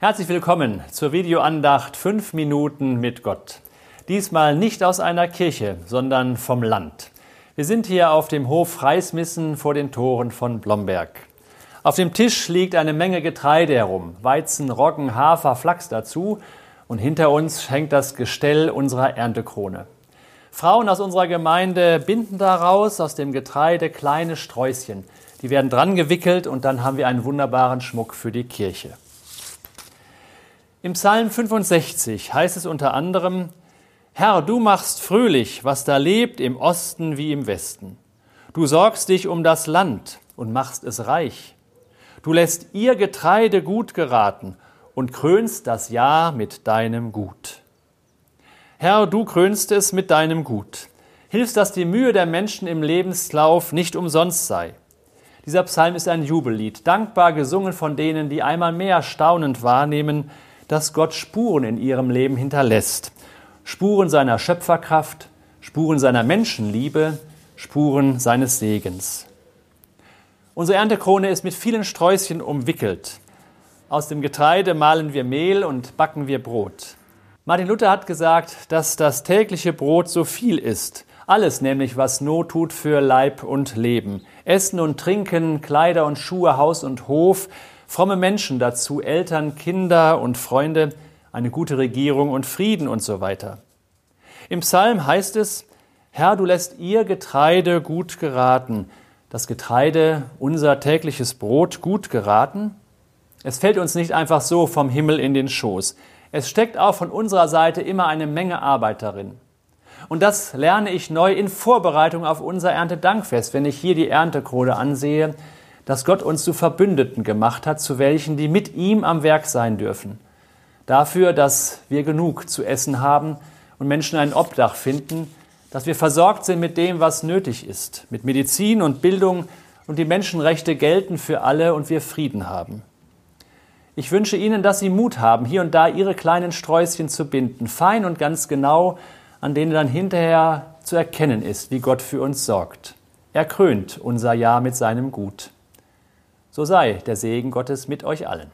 Herzlich willkommen zur Videoandacht 5 Minuten mit Gott. Diesmal nicht aus einer Kirche, sondern vom Land. Wir sind hier auf dem Hof Freismissen vor den Toren von Blomberg. Auf dem Tisch liegt eine Menge Getreide herum, Weizen, Roggen, Hafer, Flachs dazu und hinter uns hängt das Gestell unserer Erntekrone. Frauen aus unserer Gemeinde binden daraus aus dem Getreide kleine Sträußchen. Die werden dran gewickelt und dann haben wir einen wunderbaren Schmuck für die Kirche. Im Psalm 65 heißt es unter anderem, Herr, du machst fröhlich, was da lebt im Osten wie im Westen. Du sorgst dich um das Land und machst es reich. Du lässt ihr Getreide gut geraten und krönst das Jahr mit deinem Gut. Herr, du krönst es mit deinem Gut. Hilfst, dass die Mühe der Menschen im Lebenslauf nicht umsonst sei. Dieser Psalm ist ein Jubellied, dankbar gesungen von denen, die einmal mehr staunend wahrnehmen, dass Gott Spuren in ihrem Leben hinterlässt. Spuren seiner Schöpferkraft, Spuren seiner Menschenliebe, Spuren seines Segens. Unsere Erntekrone ist mit vielen Sträußchen umwickelt. Aus dem Getreide mahlen wir Mehl und backen wir Brot. Martin Luther hat gesagt, dass das tägliche Brot so viel ist. Alles nämlich, was Not tut für Leib und Leben. Essen und Trinken, Kleider und Schuhe, Haus und Hof, fromme Menschen dazu, Eltern, Kinder und Freunde, eine gute Regierung und Frieden und so weiter. Im Psalm heißt es, Herr, du lässt ihr Getreide gut geraten, das Getreide, unser tägliches Brot, gut geraten. Es fällt uns nicht einfach so vom Himmel in den Schoß. Es steckt auch von unserer Seite immer eine Menge Arbeit darin. Und das lerne ich neu in Vorbereitung auf unser Erntedankfest, wenn ich hier die Erntekrone ansehe, dass Gott uns zu Verbündeten gemacht hat, zu welchen, die mit ihm am Werk sein dürfen. Dafür, dass wir genug zu essen haben und Menschen ein Obdach finden, dass wir versorgt sind mit dem, was nötig ist, mit Medizin und Bildung und die Menschenrechte gelten für alle und wir Frieden haben. Ich wünsche Ihnen, dass Sie Mut haben, hier und da Ihre kleinen Sträußchen zu binden, fein und ganz genau, an denen dann hinterher zu erkennen ist, wie Gott für uns sorgt. Er krönt unser Jahr mit seinem Gut. So sei der Segen Gottes mit euch allen.